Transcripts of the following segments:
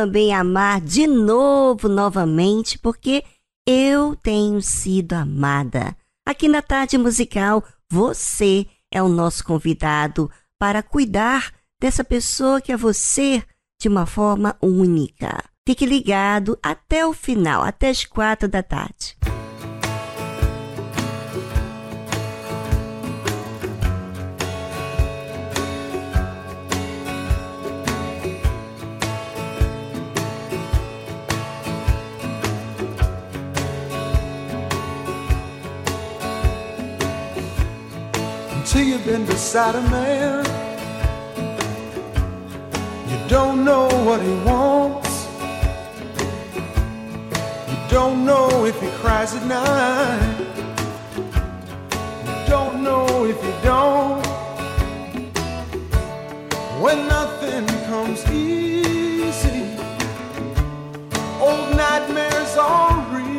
Também amar de novo, novamente, porque eu tenho sido amada. Aqui na tarde musical, você é o nosso convidado para cuidar dessa pessoa que é você de uma forma única. Fique ligado até o final, até as quatro da tarde. Till you've been beside a man. You don't know what he wants. You don't know if he cries at night. You don't know if he don't. When nothing comes easy, old nightmares are real.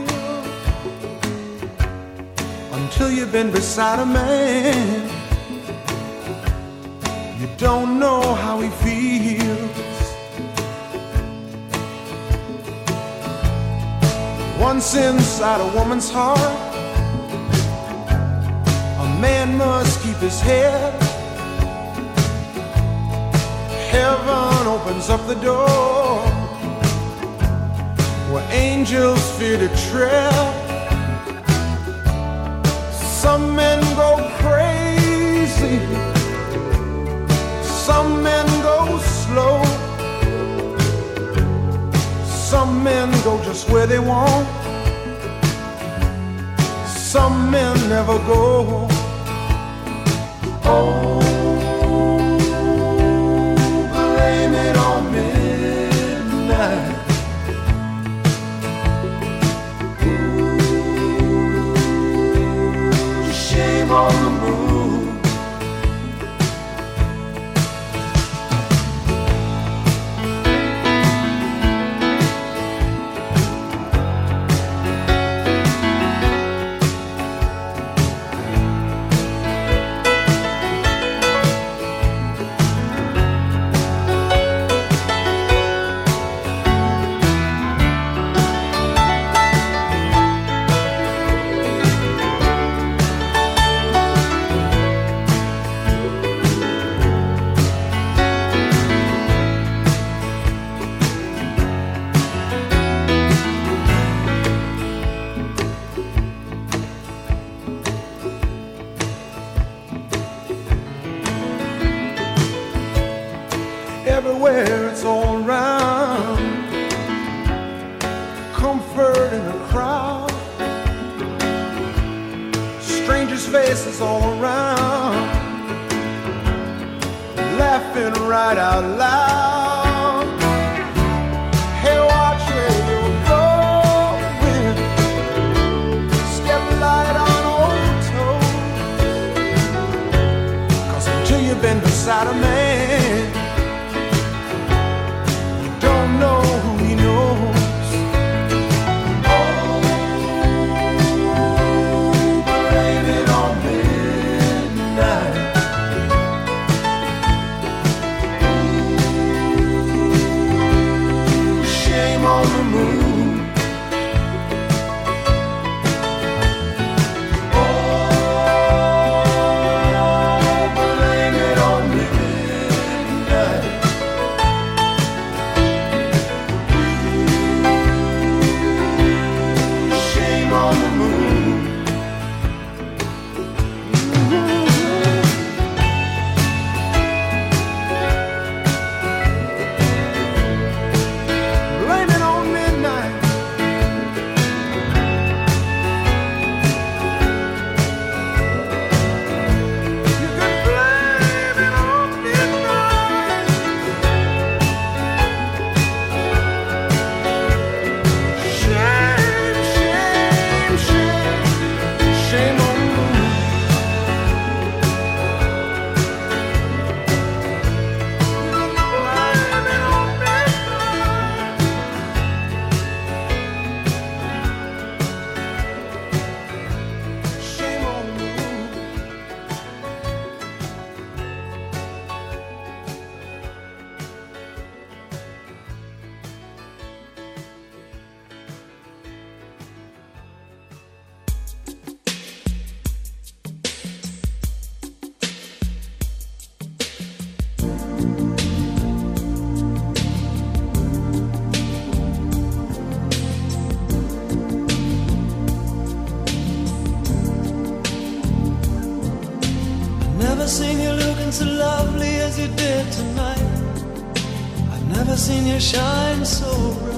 Until you've been beside a man, you don't know how he feels. Once inside a woman's heart, a man must keep his head. Heaven opens up the door where angels fear to tread. Some men go crazy, some men go slow. Some men go just where they want. Some men never go. Oh, you did tonight. I've never seen you shine so bright.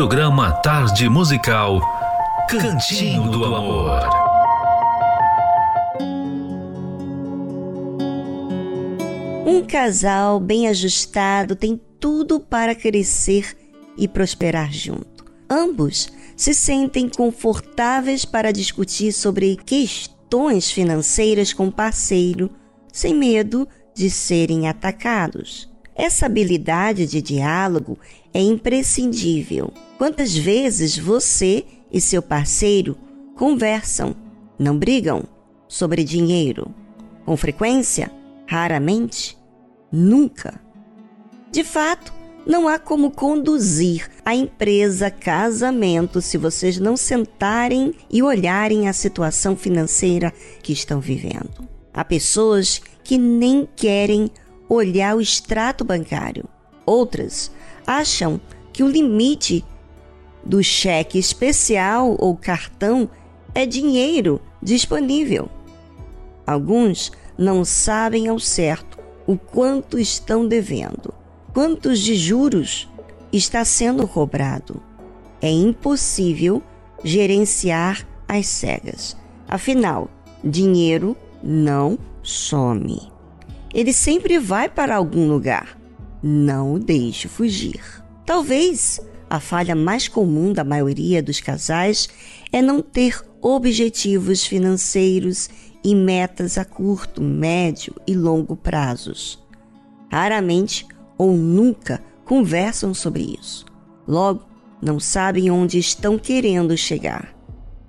Programa Tarde Musical, Cantinho do Amor. Um casal bem ajustado tem tudo para crescer e prosperar junto. Ambos se sentem confortáveis para discutir sobre questões financeiras com o parceiro, sem medo de serem atacados. Essa habilidade de diálogo é imprescindível. Quantas vezes você e seu parceiro conversam, não brigam sobre dinheiro? Com frequência? Raramente? Nunca? De fato, não há como conduzir a empresa casamento se vocês não sentarem e olharem a situação financeira que estão vivendo. Há pessoas que nem querem olhar o extrato bancário. Outras acham que o limite do cheque especial ou cartão é dinheiro disponível. Alguns não sabem ao certo o quanto estão devendo, quantos de juros está sendo cobrado. É impossível gerenciar as cegas. Afinal, dinheiro não some. Ele sempre vai para algum lugar. Não o deixe fugir. Talvez a falha mais comum da maioria dos casais é não ter objetivos financeiros e metas a curto, médio e longo prazos. Raramente ou nunca conversam sobre isso. Logo, não sabem onde estão querendo chegar.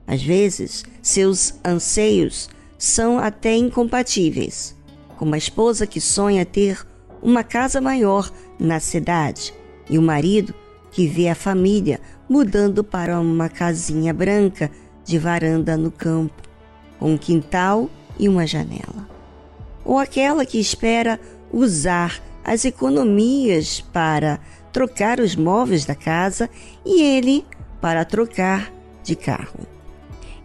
Às vezes, seus anseios são até incompatíveis, como a esposa que sonha ter uma casa maior na cidade e o marido que vê a família mudando para uma casinha branca de varanda no campo, com um quintal e uma janela. Ou aquela que espera usar as economias para trocar os móveis da casa e ele para trocar de carro.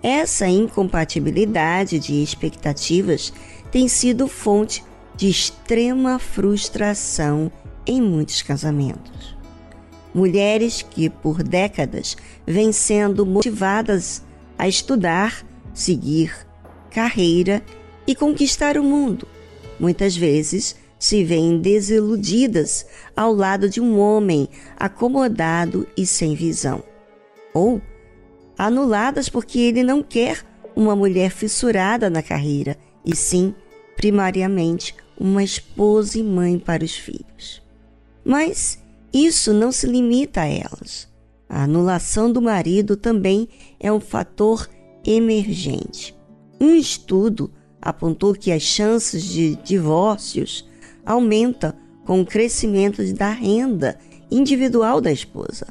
Essa incompatibilidade de expectativas tem sido fonte de extrema frustração em muitos casamentos. Mulheres que por décadas vêm sendo motivadas a estudar, seguir carreira e conquistar o mundo, muitas vezes se veem desiludidas ao lado de um homem acomodado e sem visão. Ou anuladas porque ele não quer uma mulher fissurada na carreira, e sim, primariamente, uma esposa e mãe para os filhos. Mas isso não se limita a elas. A anulação do marido também é um fator emergente. Um estudo apontou que as chances de divórcios aumenta com o crescimento da renda individual da esposa,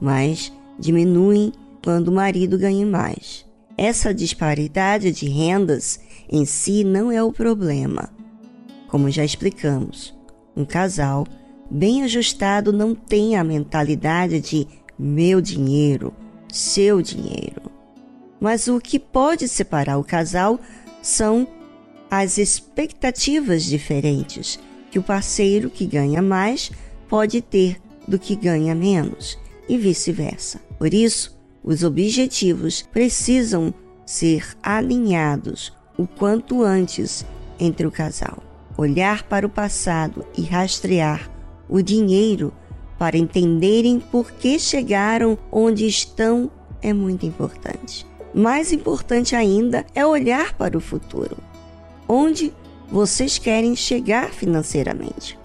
mas diminuem quando o marido ganha mais. Essa disparidade de rendas em si não é o problema. Como já explicamos, um casal bem ajustado não tem a mentalidade de meu dinheiro, seu dinheiro. Mas o que pode separar o casal são as expectativas diferentes que o parceiro que ganha mais pode ter do que ganha menos e vice-versa. Por isso, os objetivos precisam ser alinhados o quanto antes entre o casal. Olhar para o passado e rastrear o dinheiro para entenderem por que chegaram onde estão é muito importante. Mais importante ainda é olhar para o futuro onde vocês querem chegar financeiramente.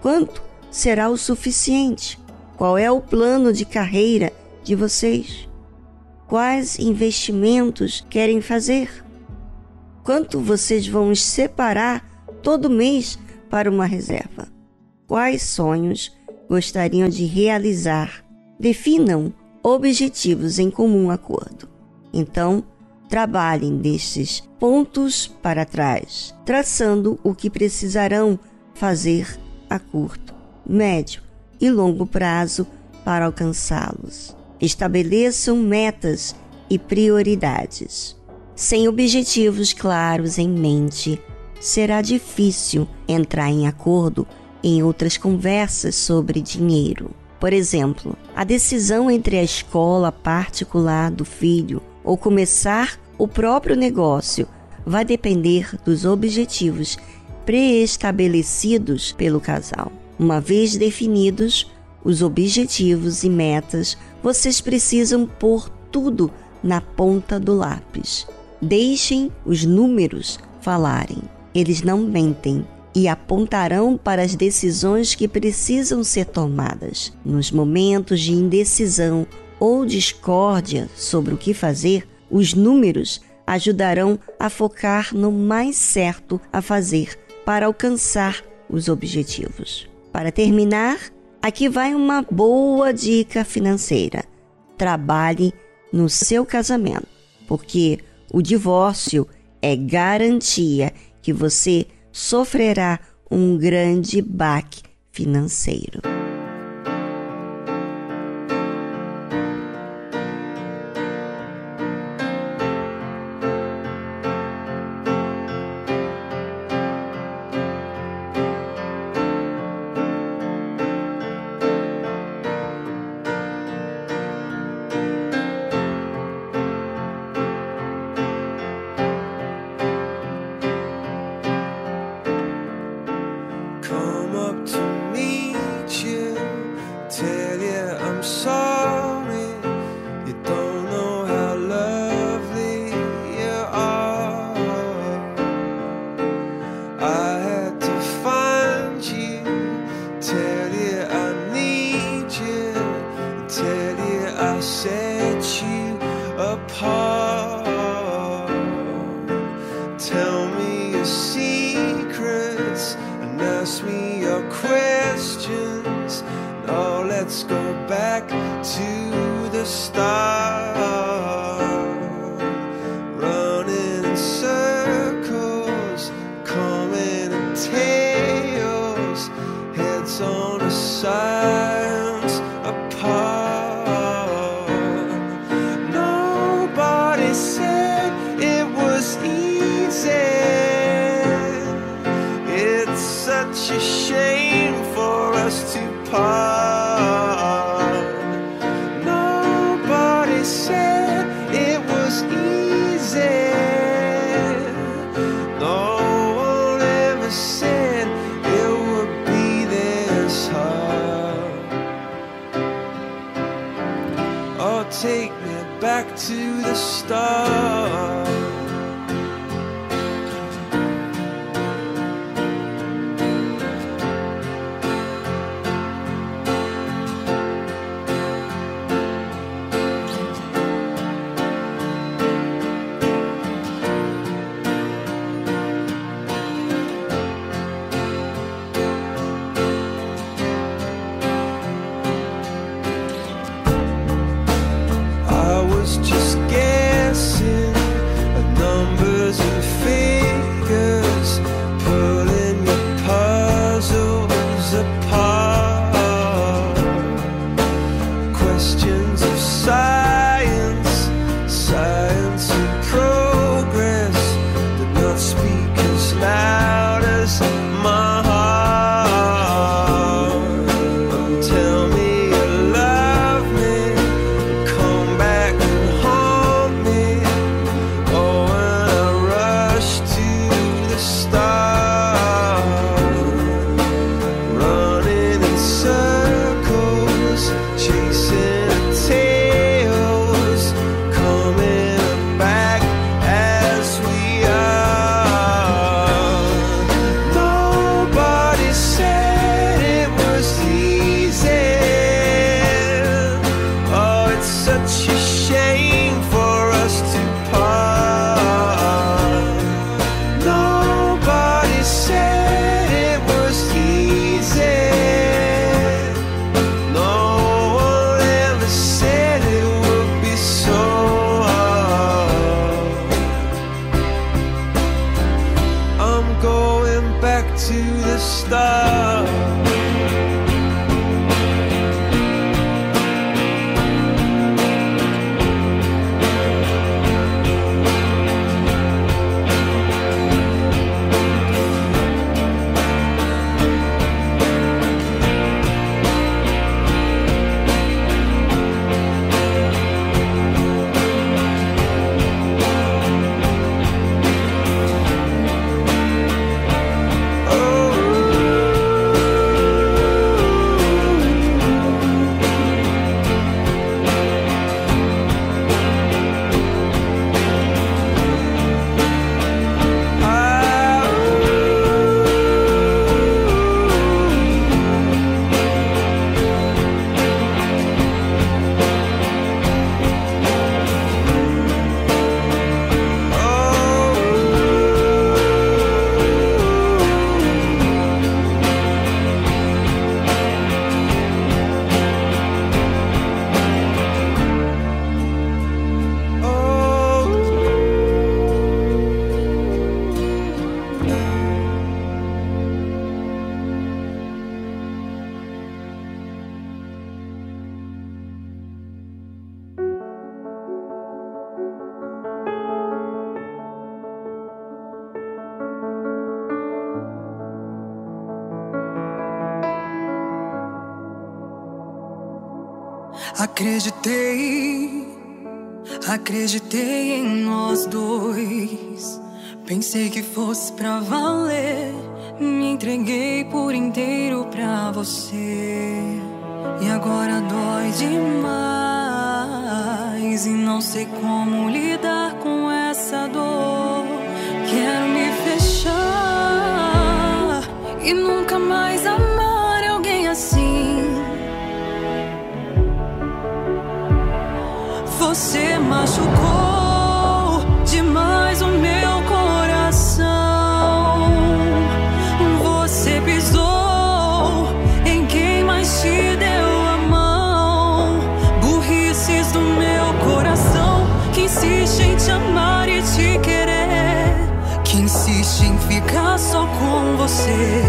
Quanto será o suficiente? Qual é o plano de carreira de vocês? Quais investimentos querem fazer? Quanto vocês vão separar todo mês para uma reserva? Quais sonhos gostariam de realizar? Definam objetivos em comum acordo. Então, trabalhem destes pontos para trás, traçando o que precisarão fazer a curto, médio e longo prazo para alcançá-los. Estabeleçam metas e prioridades. Sem objetivos claros em mente, será difícil entrar em acordo em outras conversas sobre dinheiro. Por exemplo, a decisão entre a escola particular do filho ou começar o próprio negócio vai depender dos objetivos pré-estabelecidos pelo casal. Uma vez definidos os objetivos e metas, vocês precisam pôr tudo na ponta do lápis. Deixem os números falarem. Eles não mentem e apontarão para as decisões que precisam ser tomadas. Nos momentos de indecisão ou discórdia sobre o que fazer, os números ajudarão a focar no mais certo a fazer para alcançar os objetivos. Para terminar, aqui vai uma boa dica financeira. Trabalhe no seu casamento, porque o divórcio é garantia que você sofrerá um grande baque financeiro. Acreditei, acreditei em nós dois. Pensei que fosse pra valer. Me entreguei por inteiro pra você. E agora dói demais. E não sei como lidar. machucou demais o meu coração. Você pisou em quem mais te deu a mão. Burrices do meu coração que insiste em te amar e te querer, que insiste em ficar só com você.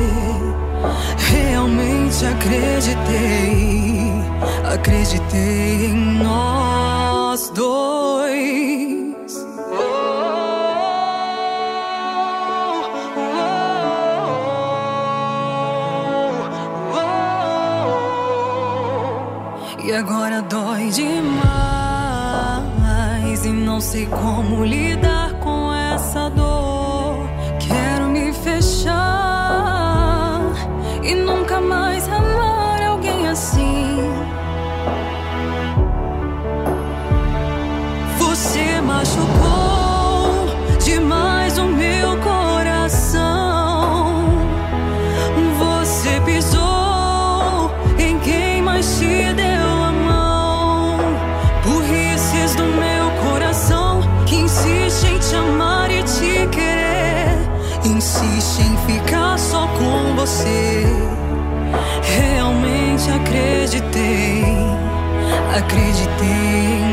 Realmente acreditei, acreditei em nós dois. Demais e não sei como lidar com essa dor. Quero me fechar e nunca você. Realmente acreditei, acreditei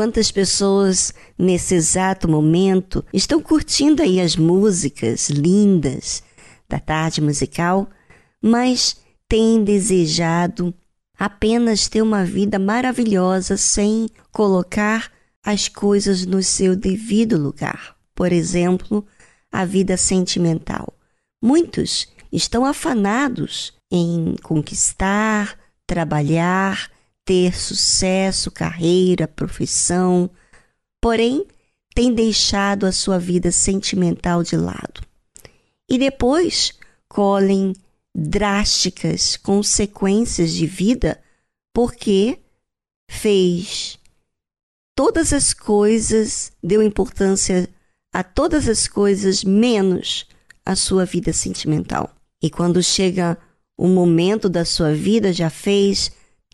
quantas pessoas nesse exato momento estão curtindo aí as músicas lindas da tarde musical, mas têm desejado apenas ter uma vida maravilhosa sem colocar as coisas no seu devido lugar. Por exemplo, a vida sentimental. Muitos estão afanados em conquistar, trabalhar, ter sucesso, carreira, profissão, porém tem deixado a sua vida sentimental de lado. E depois colhem drásticas consequências de vida porque fez todas as coisas, deu importância a todas as coisas menos a sua vida sentimental. E quando chega o momento da sua vida, já fez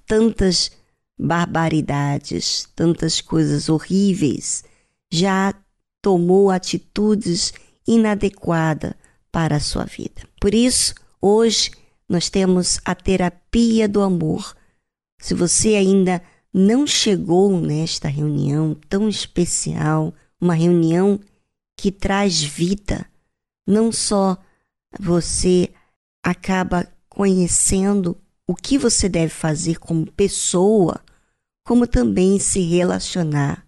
tantas barbaridades, tantas coisas horríveis, já tomou atitudes inadequadas para a sua vida. Por isso, hoje nós temos a terapia do amor. Se você ainda não chegou nesta reunião tão especial, uma reunião que traz vida, não só você acaba conhecendo o que você deve fazer como pessoa, como também se relacionar.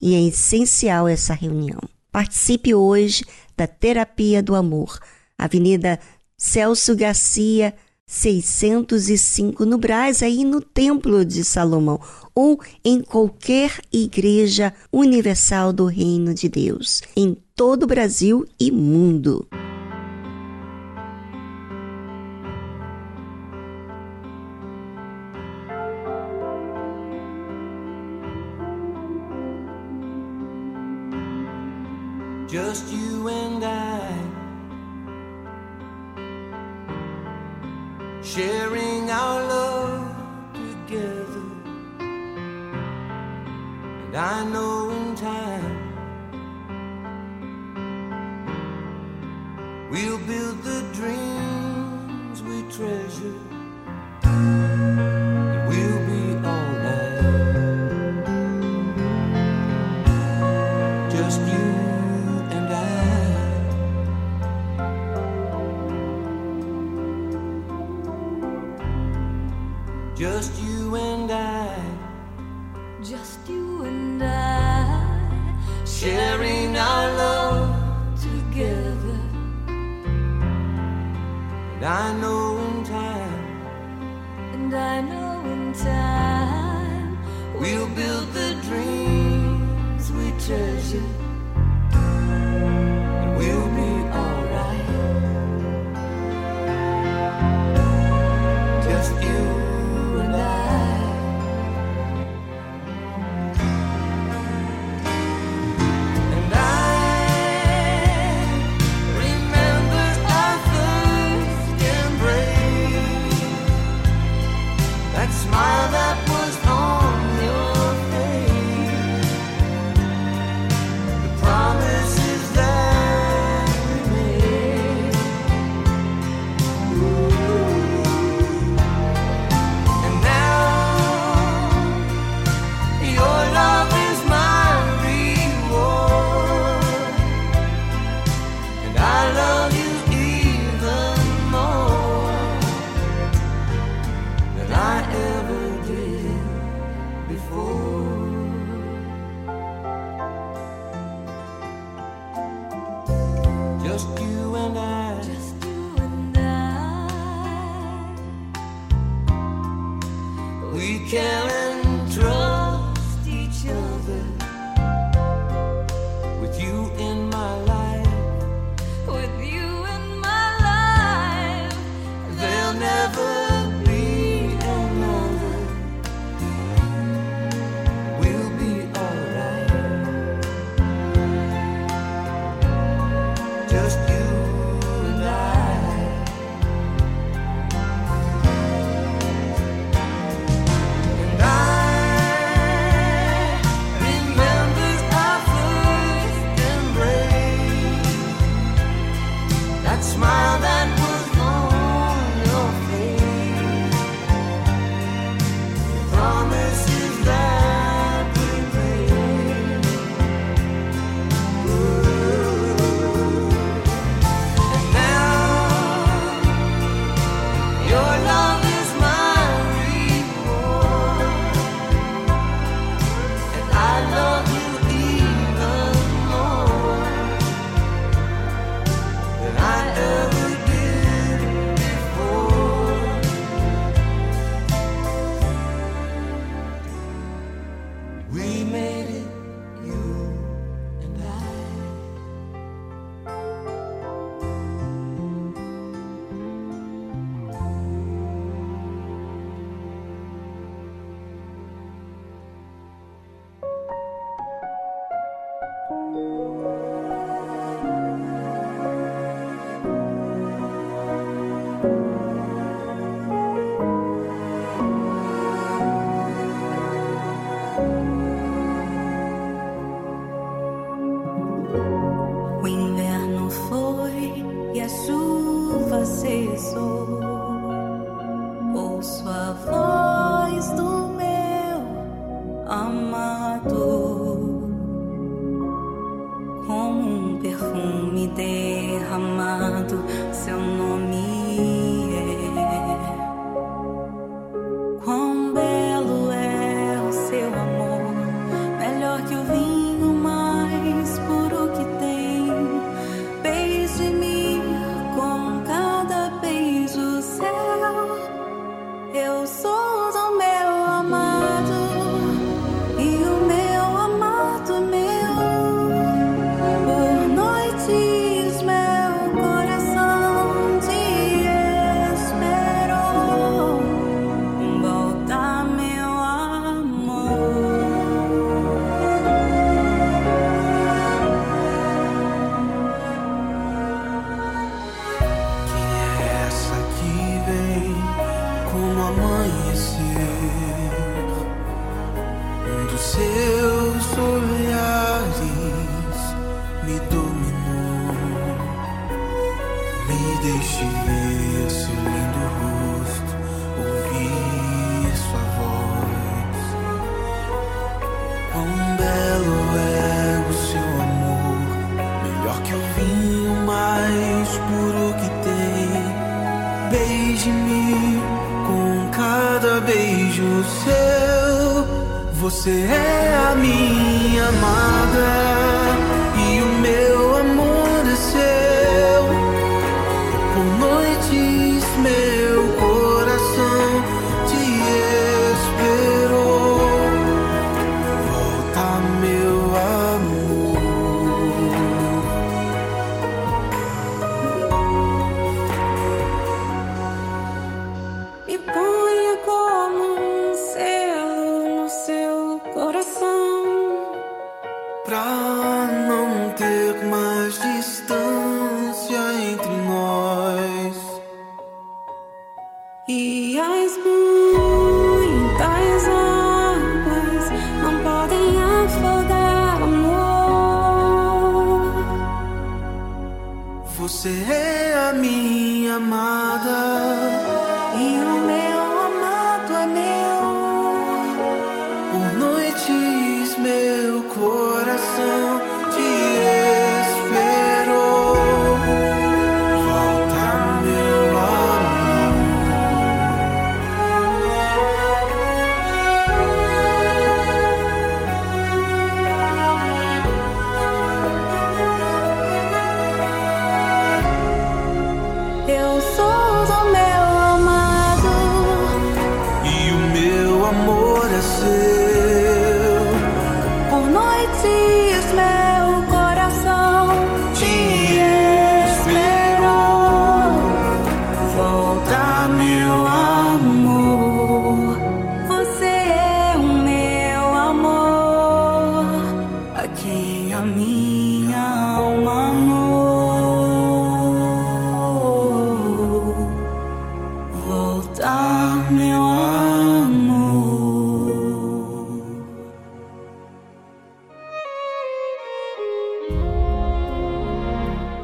E é essencial essa reunião. Participe hoje da Terapia do Amor, Avenida Celso Garcia, 605 no Brás, aí no Templo de Salomão, ou em qualquer igreja universal do Reino de Deus, em todo o Brasil e mundo. Just you and I, sharing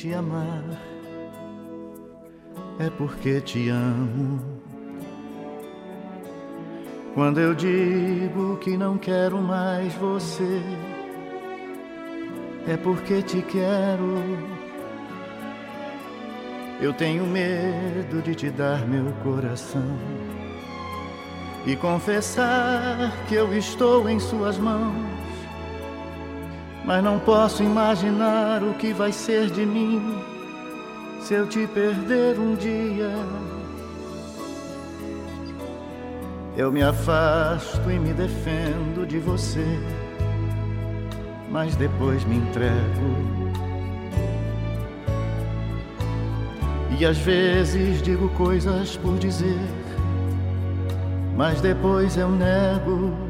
Te amar, é porque te amo. Quando eu digo que não quero mais você, é porque te quero. Eu tenho medo de te dar meu coração e confessar que eu estou em suas mãos. Mas não posso imaginar o que vai ser de mim se eu te perder um dia. Eu me afasto e me defendo de você, mas depois me entrego. E às vezes digo coisas por dizer, mas depois eu nego.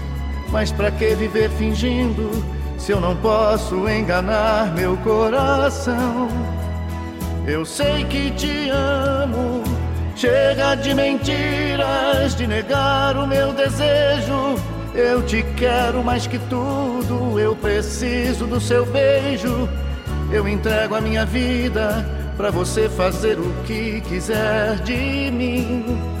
Mas pra que viver fingindo se eu não posso enganar meu coração? Eu sei que te amo, chega de mentiras de negar o meu desejo. Eu te quero mais que tudo, eu preciso do seu beijo. Eu entrego a minha vida para você fazer o que quiser de mim.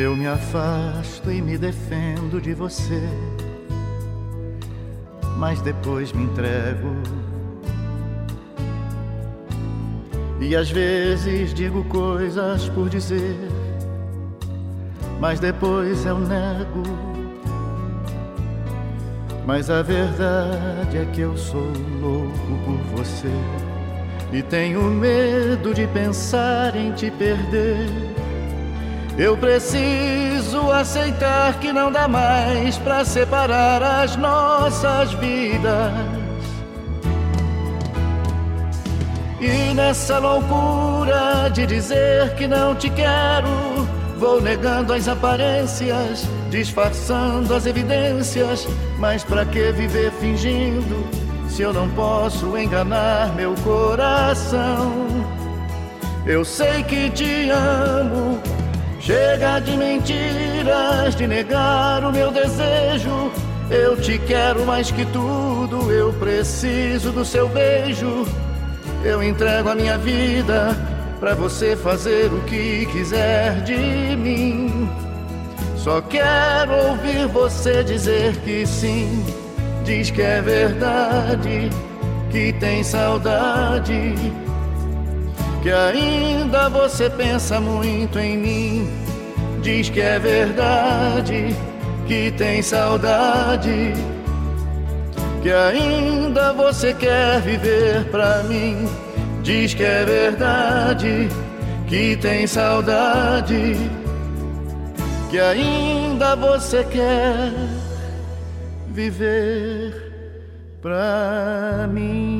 Eu me afasto e me defendo de você, mas depois me entrego. E às vezes digo coisas por dizer, mas depois eu nego. Mas a verdade é que eu sou louco por você e tenho medo de pensar em te perder. Eu preciso aceitar que não dá mais para separar as nossas vidas. E nessa loucura de dizer que não te quero, vou negando as aparências, disfarçando as evidências. Mas para que viver fingindo se eu não posso enganar meu coração? Eu sei que te amo Chega de mentiras, de negar o meu desejo. Eu te quero mais que tudo, eu preciso do seu beijo. Eu entrego a minha vida para você fazer o que quiser de mim. Só quero ouvir você dizer que sim. Diz que é verdade, que tem saudade que ainda você pensa muito em mim. Diz que é verdade, que tem saudade, que ainda você quer viver pra mim. Diz que é verdade, que tem saudade, que ainda você quer viver pra mim.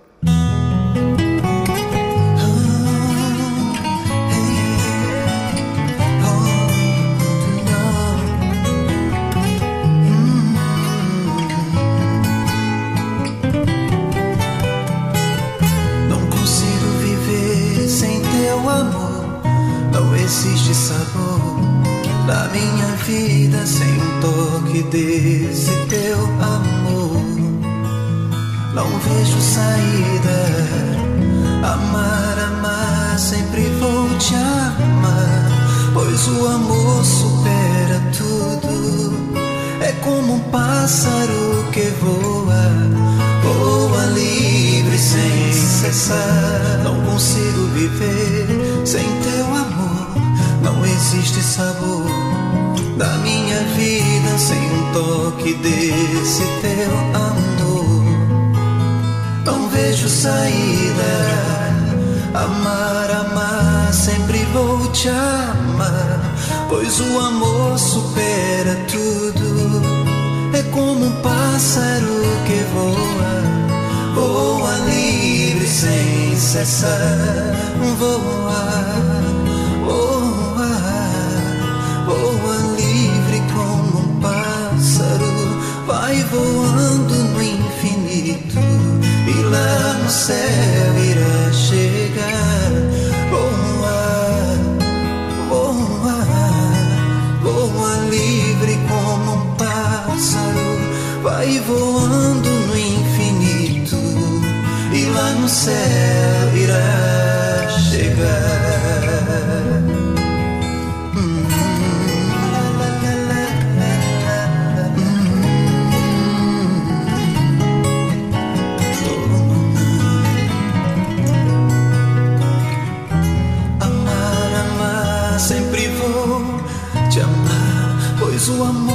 sua mão.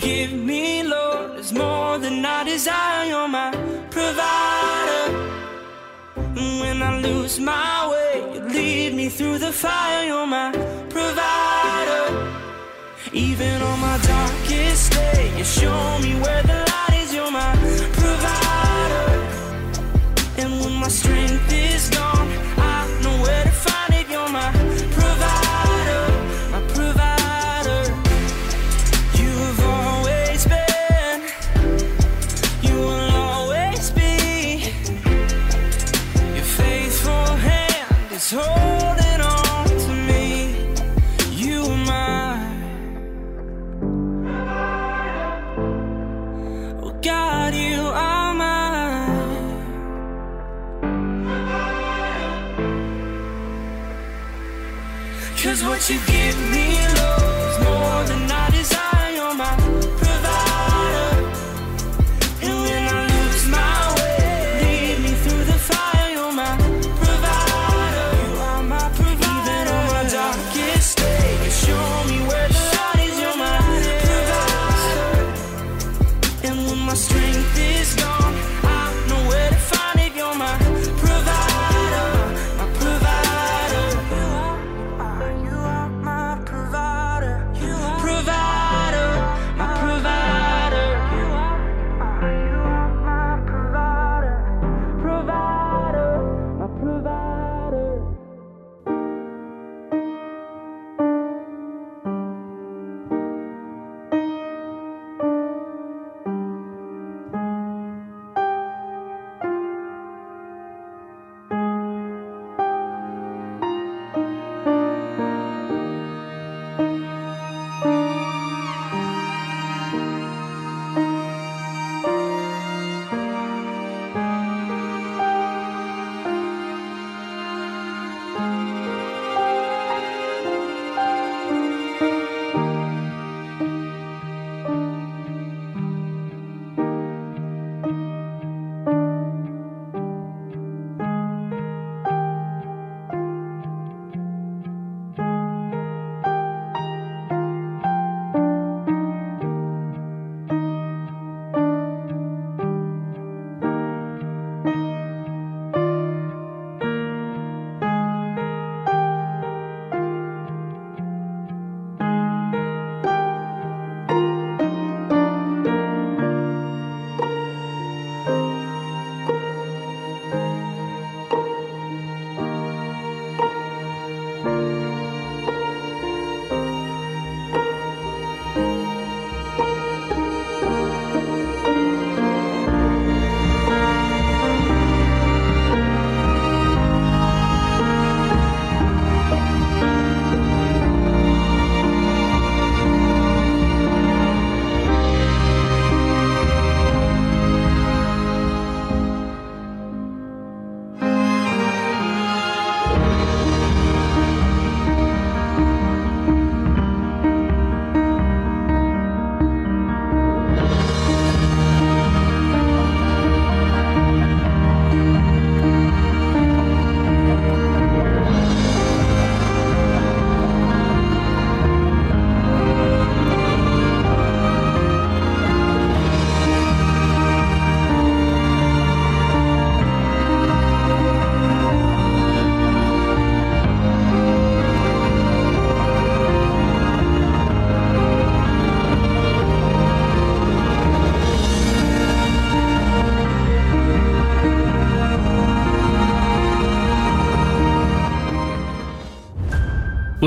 give me, Lord, is more than I desire. You're my provider. And when I lose my way, you lead me through the fire. You're my provider. Even on my darkest day, you show me where the light is. You're my provider. And when my strength is gone. what you.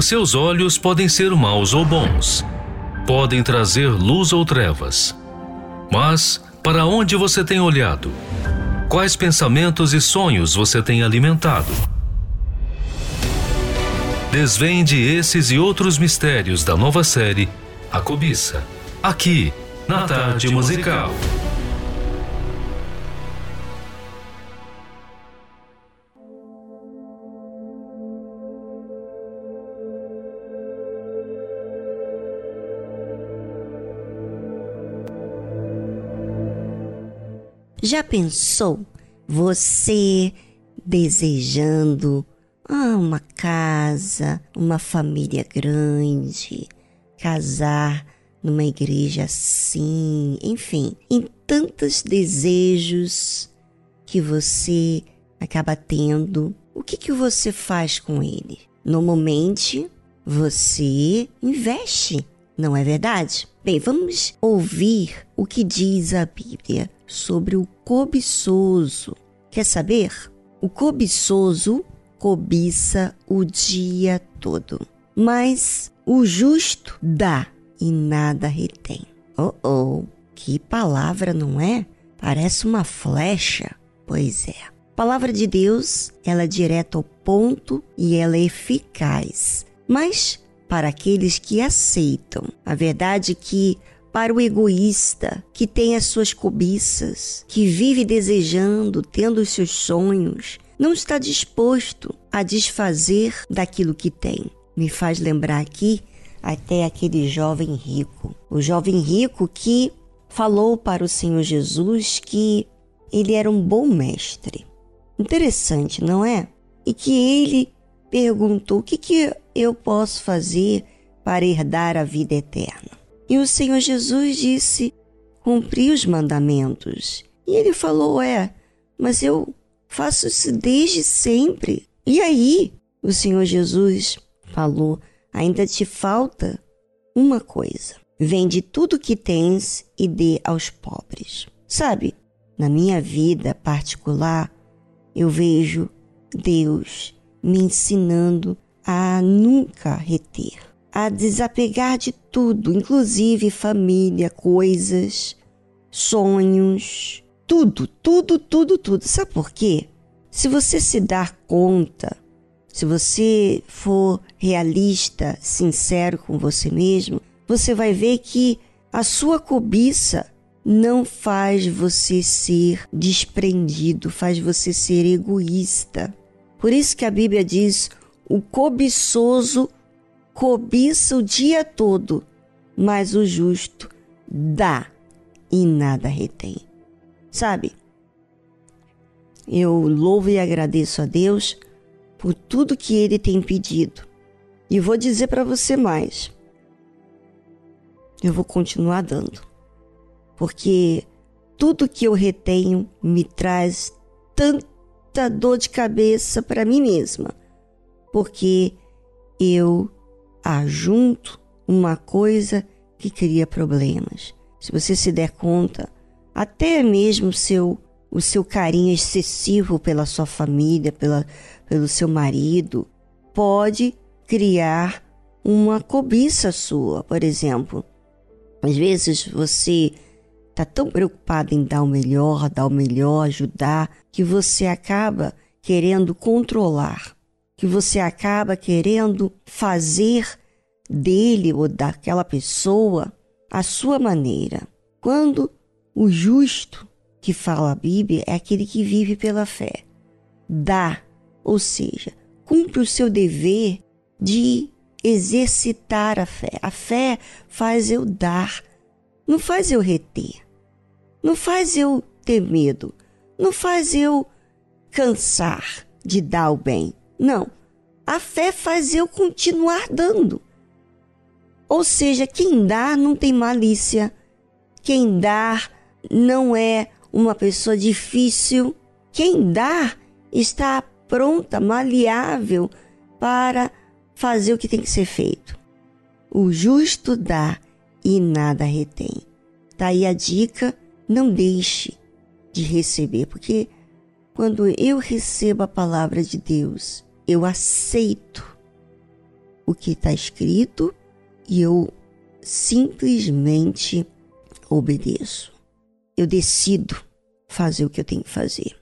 Os seus olhos podem ser maus ou bons, podem trazer luz ou trevas. Mas para onde você tem olhado? Quais pensamentos e sonhos você tem alimentado? Desvende esses e outros mistérios da nova série A Cobiça, aqui na Tarde Musical. Pensou você desejando ah, uma casa, uma família grande, casar numa igreja assim, enfim, em tantos desejos que você acaba tendo, o que, que você faz com ele? Normalmente, você investe, não é verdade? Bem, vamos ouvir o que diz a Bíblia sobre o cobiçoso. Quer saber? O cobiçoso cobiça o dia todo, mas o justo dá e nada retém. Oh, oh, que palavra, não é? Parece uma flecha. Pois é. A palavra de Deus, ela é direta ao ponto e ela é eficaz. Mas para aqueles que aceitam, a verdade é que para o egoísta que tem as suas cobiças, que vive desejando, tendo os seus sonhos, não está disposto a desfazer daquilo que tem. Me faz lembrar aqui até aquele jovem rico. O jovem rico que falou para o Senhor Jesus que ele era um bom mestre. Interessante, não é? E que ele perguntou: o que, que eu posso fazer para herdar a vida eterna? E o Senhor Jesus disse: cumpri os mandamentos. E ele falou: é, mas eu faço isso desde sempre. E aí, o Senhor Jesus falou: ainda te falta uma coisa. Vende tudo que tens e dê aos pobres. Sabe, na minha vida particular, eu vejo Deus me ensinando a nunca reter a desapegar de tudo, inclusive família, coisas, sonhos, tudo, tudo, tudo, tudo. Sabe por quê? Se você se dar conta, se você for realista, sincero com você mesmo, você vai ver que a sua cobiça não faz você ser desprendido, faz você ser egoísta. Por isso que a Bíblia diz: o cobiçoso cobiça o dia todo, mas o justo dá e nada retém. Sabe? Eu louvo e agradeço a Deus por tudo que ele tem pedido. E vou dizer para você mais. Eu vou continuar dando. Porque tudo que eu retenho me traz tanta dor de cabeça para mim mesma. Porque eu ajunto uma coisa que cria problemas. Se você se der conta, até mesmo seu, o seu carinho excessivo pela sua família, pela, pelo seu marido, pode criar uma cobiça sua, por exemplo. Às vezes você está tão preocupado em dar o melhor, dar o melhor, ajudar, que você acaba querendo controlar que você acaba querendo fazer dele ou daquela pessoa a sua maneira. Quando o justo que fala a Bíblia é aquele que vive pela fé, dá, ou seja, cumpre o seu dever de exercitar a fé. A fé faz eu dar, não faz eu reter, não faz eu ter medo, não faz eu cansar de dar o bem. Não. A fé faz eu continuar dando. Ou seja, quem dá não tem malícia. Quem dá não é uma pessoa difícil. Quem dá está pronta, maleável para fazer o que tem que ser feito. O justo dá e nada retém. Tá aí a dica, não deixe de receber, porque quando eu recebo a palavra de Deus, eu aceito o que está escrito e eu simplesmente obedeço. Eu decido fazer o que eu tenho que fazer.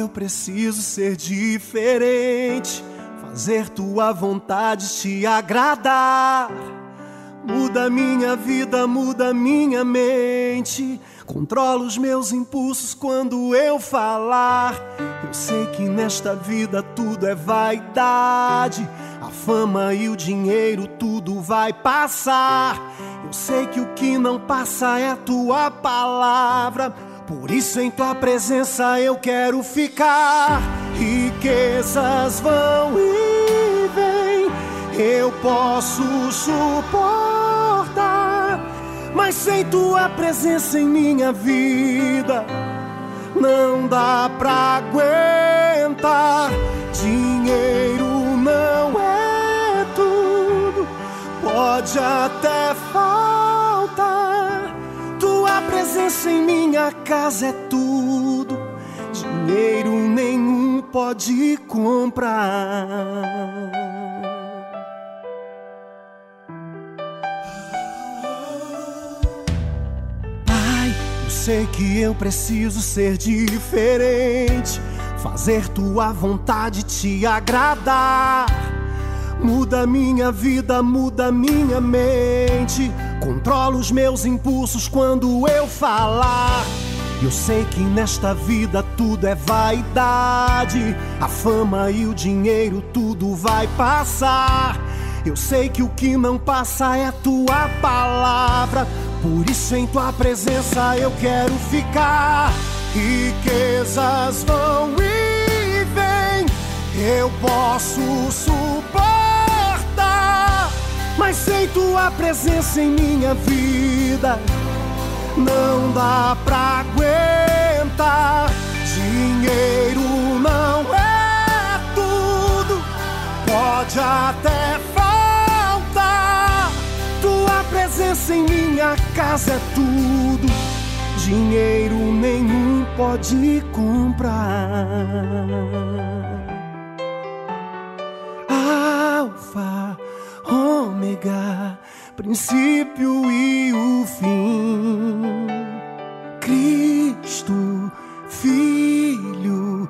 Eu preciso ser diferente, fazer tua vontade te agradar. Muda minha vida, muda minha mente. Controla os meus impulsos quando eu falar. Eu sei que nesta vida tudo é vaidade. A fama e o dinheiro, tudo vai passar. Eu sei que o que não passa é a tua palavra. Por isso, em tua presença eu quero ficar. Riquezas vão e vêm, eu posso suportar. Mas sem tua presença em minha vida, não dá pra aguentar. Dinheiro não é tudo, pode até faltar. Presença em minha casa é tudo, dinheiro nenhum pode comprar. Pai, eu sei que eu preciso ser diferente, fazer tua vontade te agradar. Muda minha vida, muda minha mente. Controla os meus impulsos quando eu falar. Eu sei que nesta vida tudo é vaidade. A fama e o dinheiro, tudo vai passar. Eu sei que o que não passa é a tua palavra. Por isso, em tua presença eu quero ficar. Riquezas vão e vêm, eu posso suportar. Mas sem tua presença em minha vida, não dá pra aguentar. Dinheiro não é tudo, pode até faltar. Tua presença em minha casa é tudo, dinheiro nenhum pode comprar. Ômega, princípio e o fim. Cristo, Filho,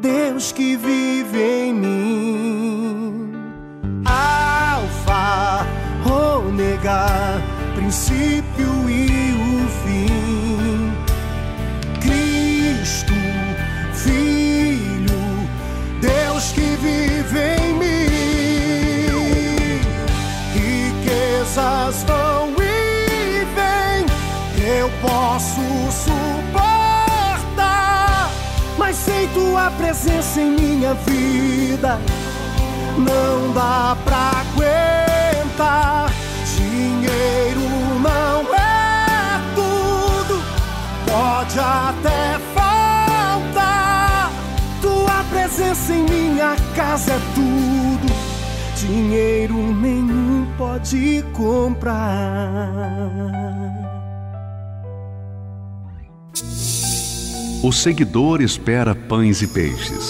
Deus que vive em mim. Minha vida, não dá pra aguentar. Dinheiro não é tudo, pode até faltar. Tua presença em minha casa é tudo, dinheiro nenhum pode comprar. O seguidor espera pães e peixes.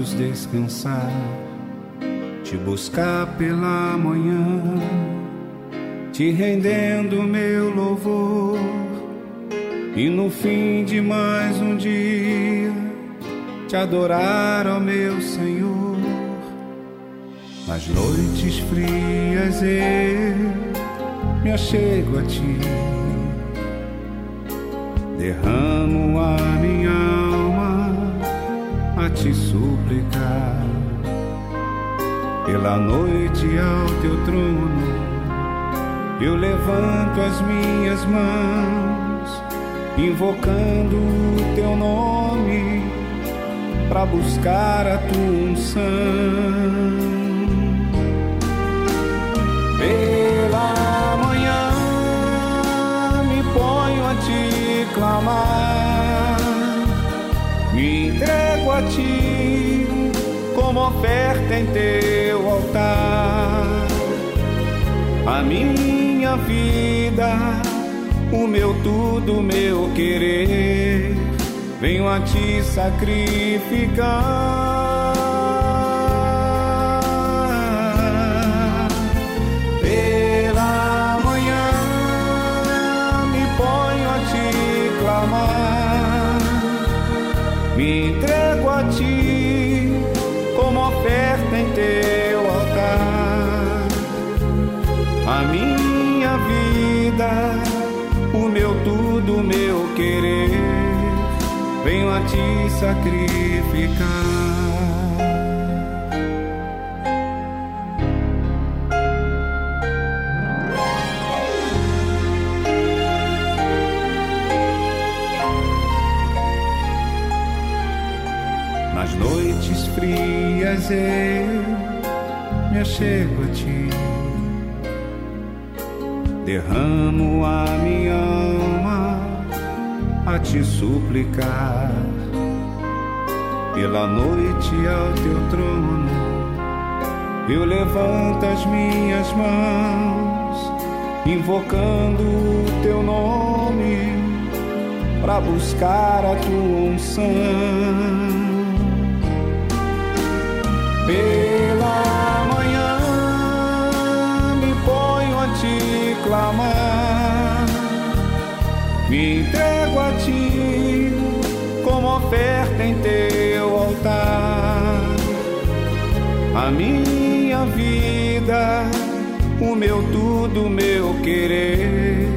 Braços descansar, te buscar pela manhã, te rendendo meu louvor, e no fim de mais um dia, te adorar, ó meu Senhor. Nas noites frias eu me achego a ti, derramo a minha te pela noite ao teu trono. Eu levanto as minhas mãos, invocando o teu nome, para buscar a tua unção. Pela manhã me ponho a te clamar, me entrego a ti como oferta em teu altar. A minha vida, o meu tudo, o meu querer, venho a ti sacrificar. me entrego a ti como oferta em teu altar. Querer, venho a te sacrificar. Nas noites frias eu me achego a ti, derramo a minha alma a te suplicar. Pela noite ao teu trono, eu levanto as minhas mãos, invocando o teu nome, para buscar a tua unção. Pela manhã me ponho a te clamar, me entrego a ti como oferta em teu altar. A minha vida, o meu tudo, o meu querer,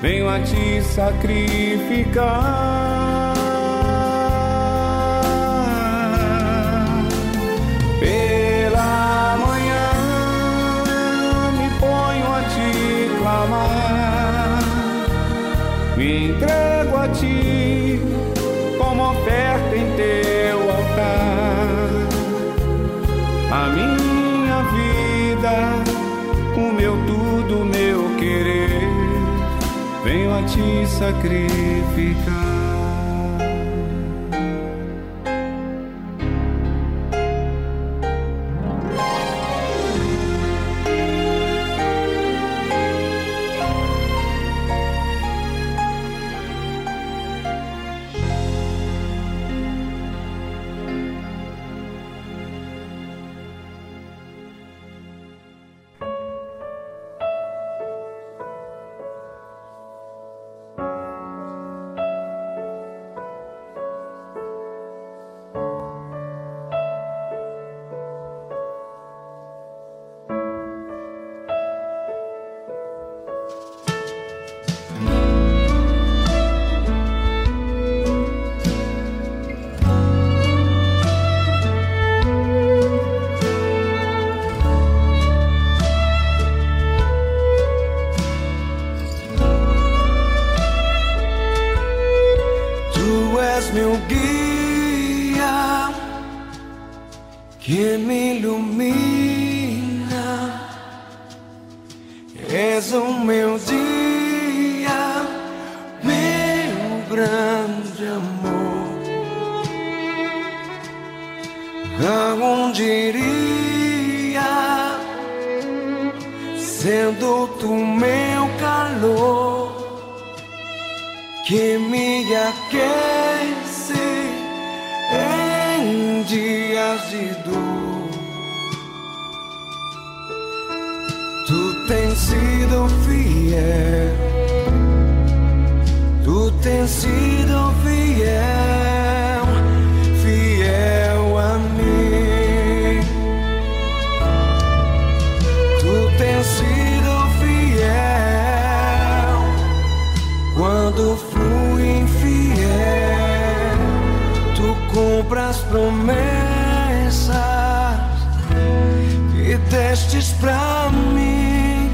venho a te sacrificar. Entrego a ti como oferta em teu altar. A minha vida, o meu tudo, o meu querer, venho a te sacrificar. Destes pra mim.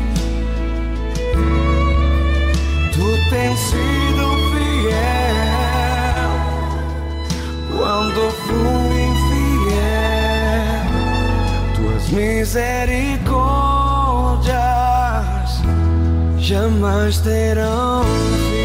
Tu tens sido fiel quando fui infiel, tuas misericórdias jamais terão fim.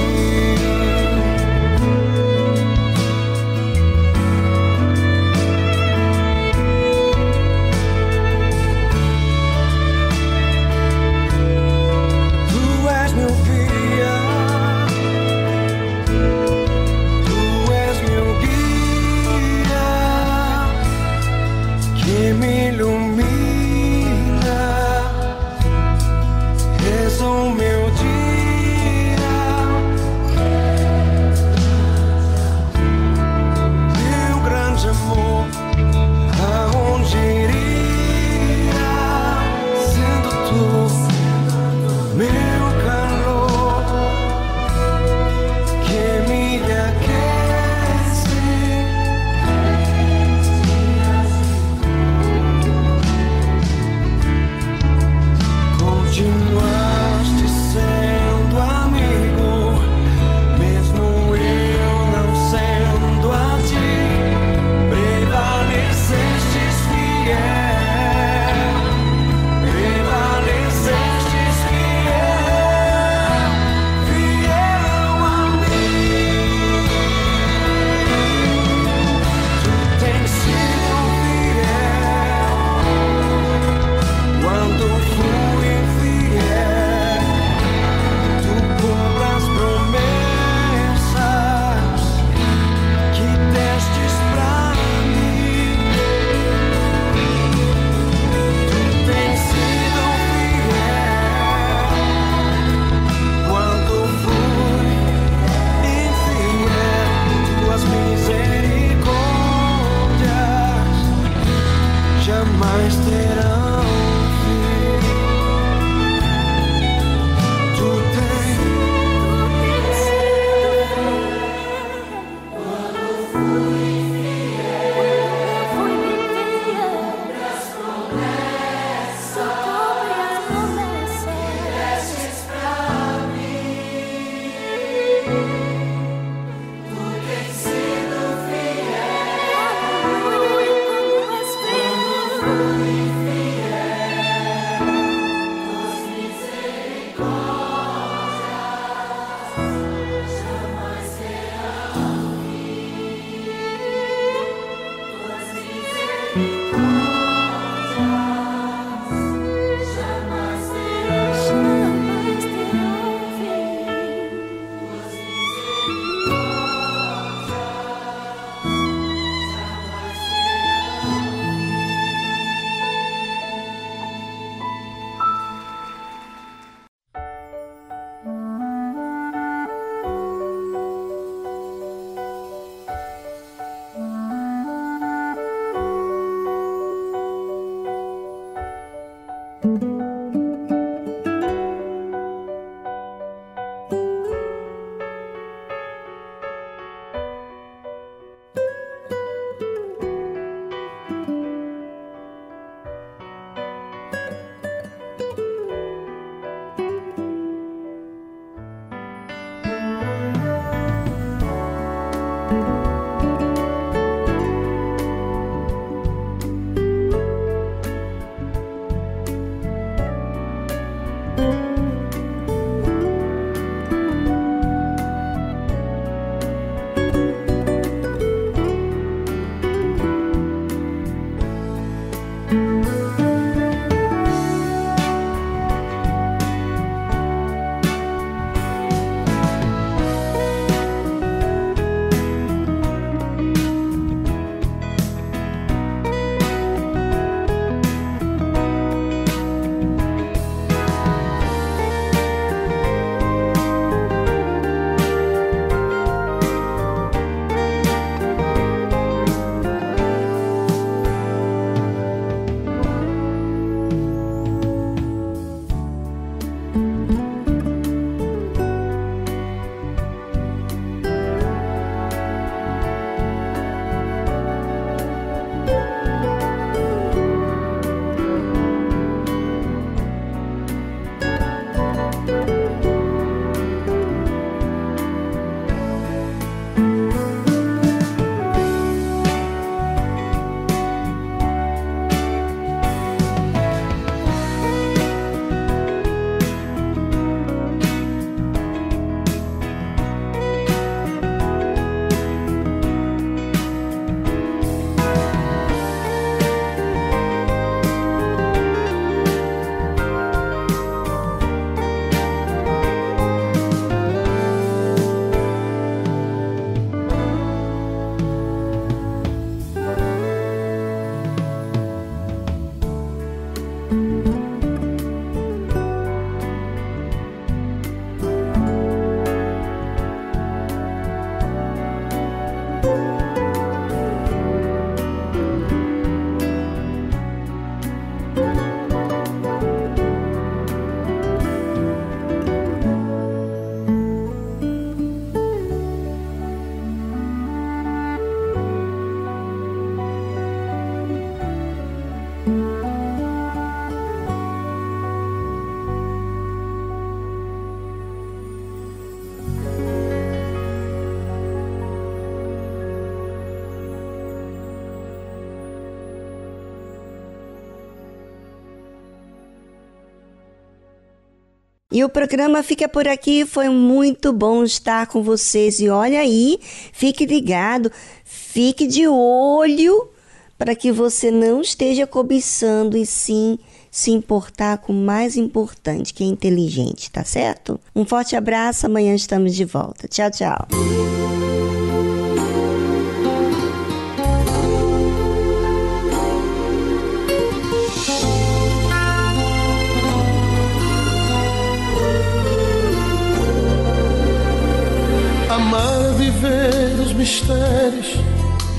E o programa fica por aqui. Foi muito bom estar com vocês. E olha aí, fique ligado, fique de olho para que você não esteja cobiçando e sim se importar com o mais importante, que é inteligente, tá certo? Um forte abraço, amanhã estamos de volta. Tchau, tchau.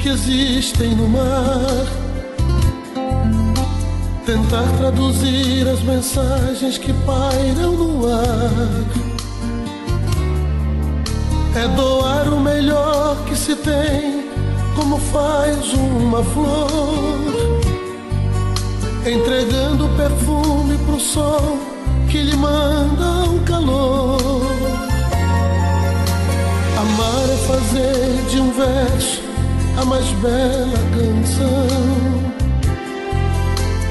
Que existem no mar. tentar traduzir as mensagens que pairam no ar. É doar o melhor que se tem, como faz uma flor, entregando perfume pro sol que lhe manda o calor. Amar é fazer de um verso a mais bela canção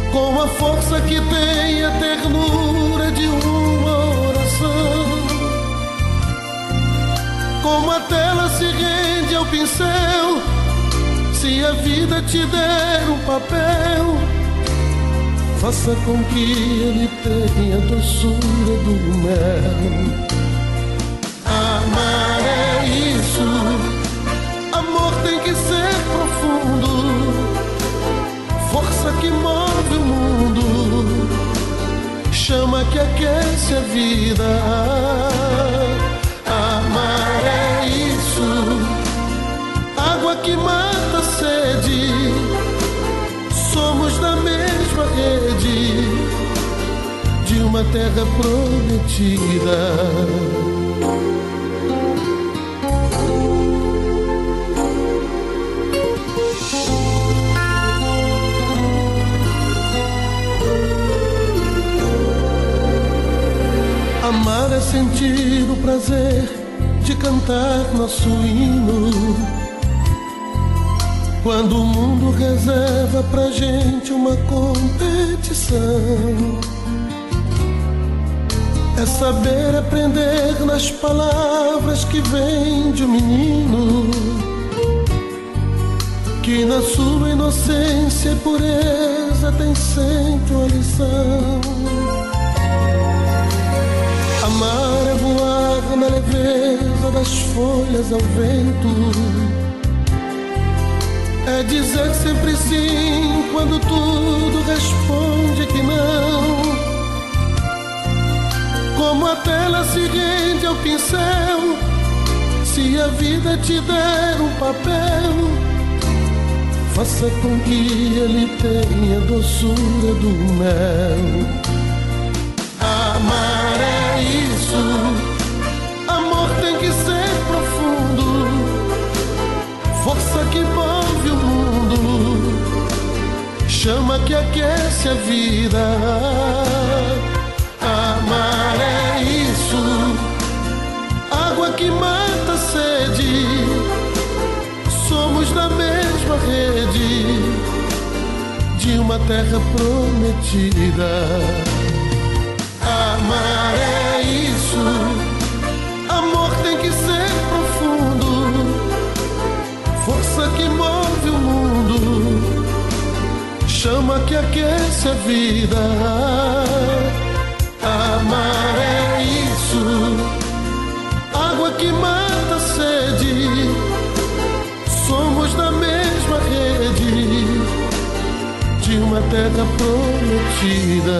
com a força que tem a ternura de uma oração. Como a tela se rende ao pincel, se a vida te der um papel, faça com que ele tenha a doçura do mel. Amor tem que ser profundo. Força que move o mundo, chama que aquece a vida. Amar é isso, água que mata a sede, somos da mesma rede. De uma terra prometida. Amar é sentir o prazer de cantar nosso hino. Quando o mundo reserva pra gente uma competição. É saber aprender nas palavras que vêm de um menino. Que na sua inocência e pureza tem sempre uma lição. Amar é voar na leveza das folhas ao vento. É dizer sempre sim quando tudo responde que não. Como a tela se rende ao pincel, se a vida te der um papel, faça com que ele tenha a doçura do mel. É isso. Amor tem que ser profundo. Força que move o mundo. Chama que aquece a vida. Amar é isso. Água que mata a sede. Somos da mesma rede de uma terra prometida. Chama que aquece a vida. Amar é isso. Água que mata a sede. Somos da mesma rede de uma terra prometida.